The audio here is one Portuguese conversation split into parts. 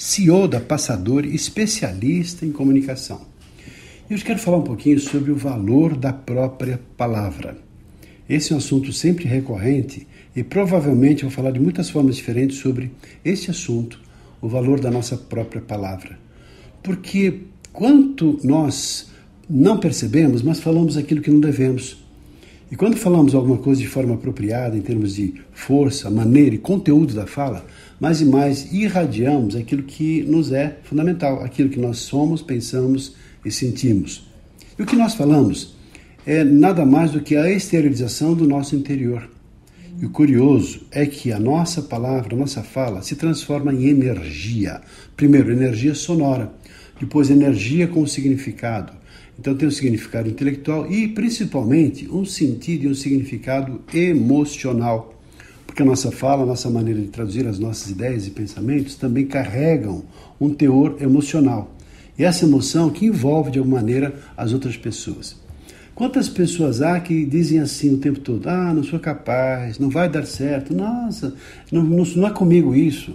CEO da Passador, especialista em comunicação. E hoje quero falar um pouquinho sobre o valor da própria palavra. Esse é um assunto sempre recorrente e provavelmente vou falar de muitas formas diferentes sobre esse assunto, o valor da nossa própria palavra. Porque quanto nós não percebemos, mas falamos aquilo que não devemos. E quando falamos alguma coisa de forma apropriada, em termos de força, maneira e conteúdo da fala, mais e mais irradiamos aquilo que nos é fundamental, aquilo que nós somos, pensamos e sentimos. E o que nós falamos é nada mais do que a exteriorização do nosso interior. E o curioso é que a nossa palavra, a nossa fala, se transforma em energia. Primeiro, energia sonora, depois, energia com significado, então tem um significado intelectual e principalmente um sentido e um significado emocional. Porque a nossa fala, a nossa maneira de traduzir as nossas ideias e pensamentos também carregam um teor emocional. E essa emoção que envolve de alguma maneira as outras pessoas. Quantas pessoas há que dizem assim o tempo todo: ah, não sou capaz, não vai dar certo, nossa, não, não, não é comigo isso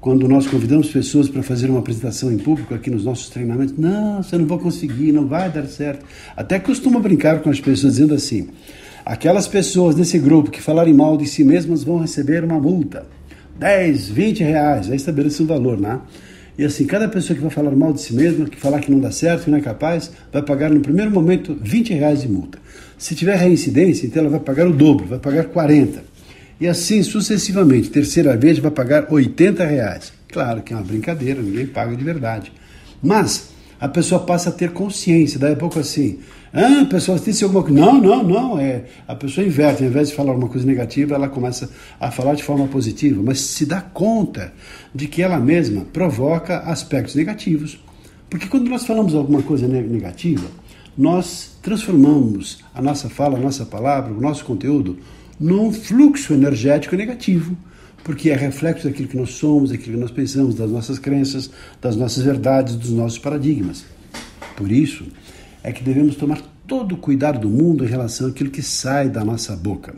quando nós convidamos pessoas para fazer uma apresentação em público aqui nos nossos treinamentos, não, você não vai conseguir, não vai dar certo. Até costumo brincar com as pessoas dizendo assim: aquelas pessoas desse grupo que falarem mal de si mesmas vão receber uma multa, 10, 20 reais, aí estabelece um valor, né? E assim, cada pessoa que vai falar mal de si mesma, que falar que não dá certo, que não é capaz, vai pagar no primeiro momento 20 reais de multa. Se tiver reincidência, então ela vai pagar o dobro, vai pagar 40. E assim sucessivamente. Terceira vez vai pagar 80 reais. Claro que é uma brincadeira, ninguém paga de verdade. Mas a pessoa passa a ter consciência, daí a pouco assim, ah, a pessoa disse alguma coisa. Não, não, não. É, a pessoa inverte, ao invés de falar uma coisa negativa, ela começa a falar de forma positiva, mas se dá conta de que ela mesma provoca aspectos negativos. Porque quando nós falamos alguma coisa negativa, nós transformamos a nossa fala, a nossa palavra, o nosso conteúdo num fluxo energético negativo, porque é reflexo daquilo que nós somos, daquilo que nós pensamos, das nossas crenças, das nossas verdades, dos nossos paradigmas. Por isso é que devemos tomar todo o cuidado do mundo em relação àquilo que sai da nossa boca.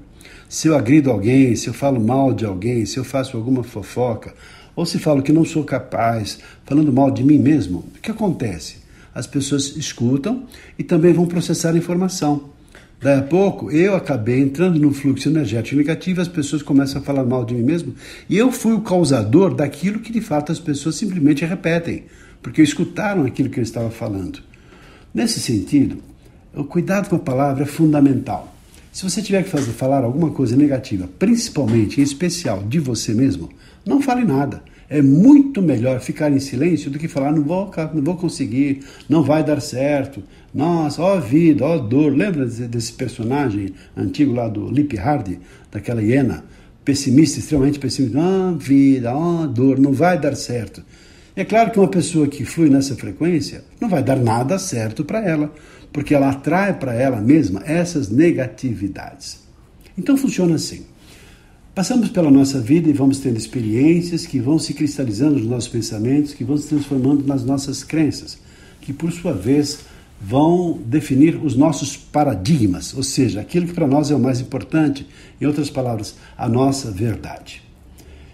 Se eu agrido alguém, se eu falo mal de alguém, se eu faço alguma fofoca, ou se falo que não sou capaz, falando mal de mim mesmo, o que acontece? As pessoas escutam e também vão processar a informação. Daí a pouco eu acabei entrando no fluxo energético negativo, as pessoas começam a falar mal de mim mesmo, e eu fui o causador daquilo que de fato as pessoas simplesmente repetem, porque escutaram aquilo que eu estava falando. Nesse sentido, o cuidado com a palavra é fundamental. Se você tiver que fazer falar alguma coisa negativa, principalmente em especial de você mesmo, não fale nada. É muito melhor ficar em silêncio do que falar não vou, não vou conseguir, não vai dar certo. Nossa, ó vida, ó dor. Lembra desse personagem antigo lá do Lip Hardy, daquela hiena? Pessimista, extremamente pessimista. Ah, vida, ó dor, não vai dar certo. É claro que uma pessoa que flui nessa frequência não vai dar nada certo para ela, porque ela atrai para ela mesma essas negatividades. Então funciona assim. Passamos pela nossa vida e vamos tendo experiências que vão se cristalizando nos nossos pensamentos, que vão se transformando nas nossas crenças, que por sua vez vão definir os nossos paradigmas, ou seja, aquilo que para nós é o mais importante, em outras palavras, a nossa verdade.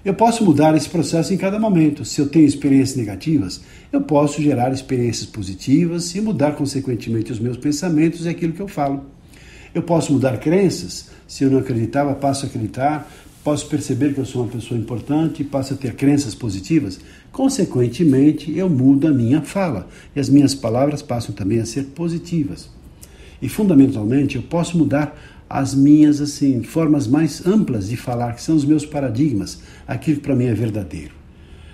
Eu posso mudar esse processo em cada momento. Se eu tenho experiências negativas, eu posso gerar experiências positivas e mudar consequentemente os meus pensamentos e aquilo que eu falo. Eu posso mudar crenças. Se eu não acreditava, passo a acreditar posso perceber que eu sou uma pessoa importante, passo a ter crenças positivas, consequentemente eu mudo a minha fala e as minhas palavras passam também a ser positivas. E fundamentalmente eu posso mudar as minhas assim formas mais amplas de falar, que são os meus paradigmas, aquilo que para mim é verdadeiro.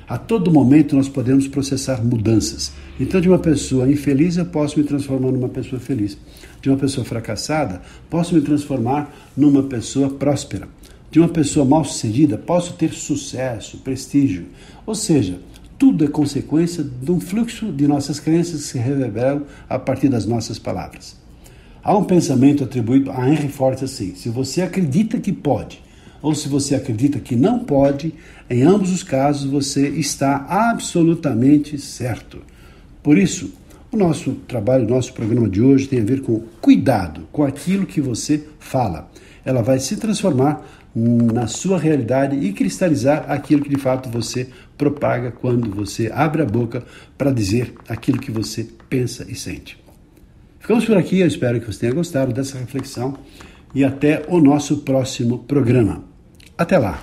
A todo momento nós podemos processar mudanças. Então, de uma pessoa infeliz, eu posso me transformar numa pessoa feliz. De uma pessoa fracassada, posso me transformar numa pessoa próspera de uma pessoa mal sucedida posso ter sucesso, prestígio. Ou seja, tudo é consequência de um fluxo de nossas crenças que se reverberam a partir das nossas palavras. Há um pensamento atribuído a Henry Ford assim: se você acredita que pode, ou se você acredita que não pode, em ambos os casos você está absolutamente certo. Por isso, o nosso trabalho, o nosso programa de hoje tem a ver com cuidado com aquilo que você fala. Ela vai se transformar na sua realidade e cristalizar aquilo que de fato você propaga quando você abre a boca para dizer aquilo que você pensa e sente. Ficamos por aqui, eu espero que você tenha gostado dessa reflexão e até o nosso próximo programa. Até lá!